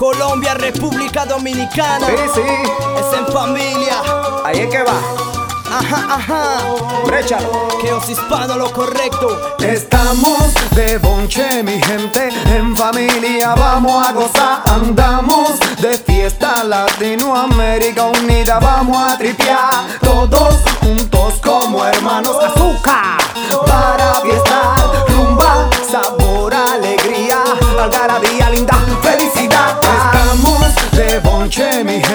Colombia, República Dominicana. Sí, sí. Es en familia. Ahí es que va. Ajá, ajá. Brechalo. Que os hispano lo correcto. Estamos de bonche, mi gente. En familia vamos a gozar. Andamos de fiesta. Latinoamérica unida. Vamos a tripear. Todos juntos como hermanos. Azúcar. Para fiesta. Rumba, sabor, alegría. Algarabía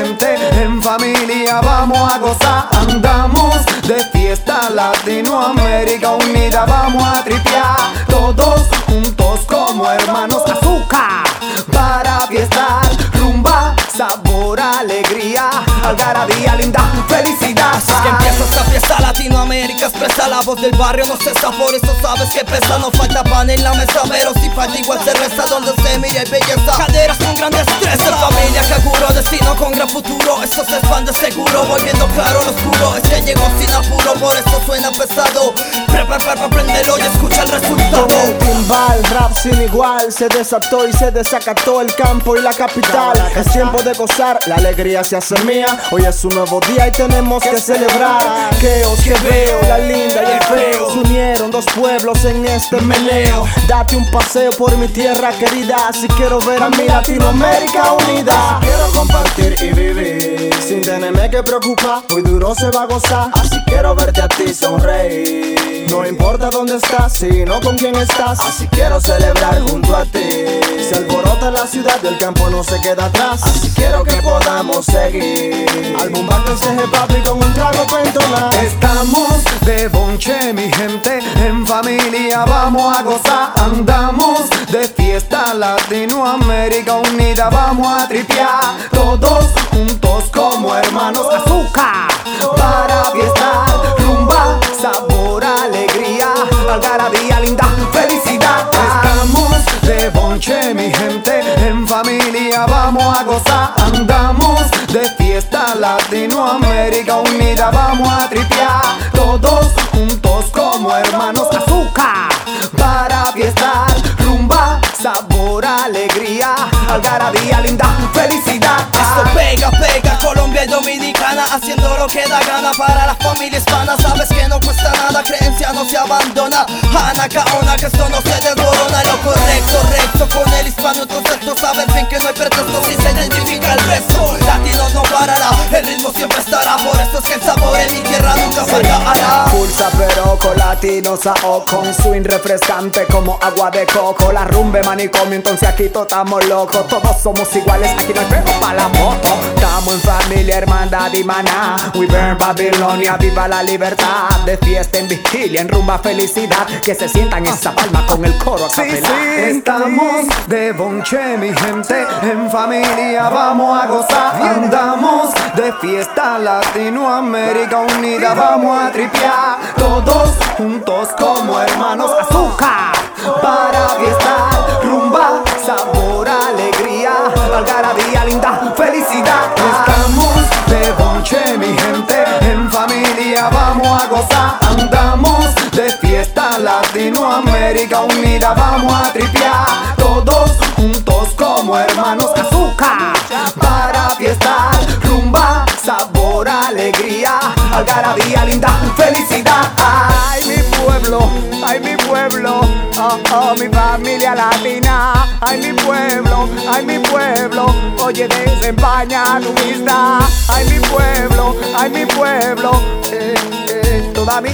En familia vamos a gozar. Andamos de fiesta. Latinoamérica unida. Vamos a tripear. Todos juntos como hermanos. Azúcar. Para fiesta. Rumba, sabor, alegría. Algarabía linda. Felicidad. Es que empieza esta fiesta Latinoamérica Expresa la voz del barrio, no cesa Por eso sabes que pesa, no falta pan en la mesa Pero si falta igual cerveza donde se mira y belleza Caderas con gran destreza Eso se expande seguro, volviendo claro lo oscuro Que llegó sin apuro, por eso suena pesado. Prepara para aprenderlo y escucha el resultado. Timbal, rap sin igual Se desató y se desacató el campo y la capital. Es tiempo de gozar, la alegría se hace mía. Hoy es un nuevo día y tenemos que celebrar. Que os que veo, la linda y el feo. Se unieron dos pueblos en este meneo. Date un paseo por mi tierra querida Si quiero ver a mi Latinoamérica unida. Quiero compartir y vivir Sin tenerme que preocupar, muy duro se va a gozar Así quiero verte a ti sonreír No importa dónde estás, sino con quién estás Así quiero celebrar junto a ti Se alborota la ciudad, el campo no se queda atrás Así quiero que podamos seguir Algún bar que papi con un trago para entonar Estamos de bonche, mi gente. En familia vamos a gozar. Andamos de fiesta. Latinoamérica unida. Vamos a tripear. Todos juntos Algarabía linda. Felicidad. Estamos de bonche, mi gente. En familia vamos a gozar. Andamos de fiesta. Latinoamérica unida. Vamos a tripear. Todos juntos como hermanos. Azúcar. Para fiesta. Rumba, sabor, alegría. Algarabía linda. Felicidad. Esto pega, pega, Dominicana Haciendo lo que da gana para la familia hispana Sabes que no cuesta nada, creencia no se abandona. Ana Kaona, que esto no se desmorona Con latino sao Con swing refrescante como agua de coco. La rumbe manicomio, entonces aquí todos estamos locos. Todos somos iguales, aquí no hay pego para la moto Estamos en familia, hermandad y maná. We burn Babilonia, viva la libertad. De fiesta en vigilia, en rumba felicidad. Que se sientan esa palma con el coro a capelar Estamos de bonche, mi gente. En familia vamos a gozar. Andamos de fiesta Latinoamérica unida Vamos a tripear. Todos juntos como hermanos. Azúcar Para fiesta Rumba, sabor, alegría Algarabía linda, felicidad. Estamos de bonche, mi gente En familia vamos a gozar. Andamos de fiesta Latinoamérica unida Vamos a tripear. Todos juntos como hermanos. Azúcar Para fiesta Rumba, sabor, alegría Algarabía Oh, oh, mi familia latina. Ay mi pueblo, ay mi pueblo. Oye desempaña tu vista. Ay mi pueblo, ay mi pueblo. Eh, eh, Toda mi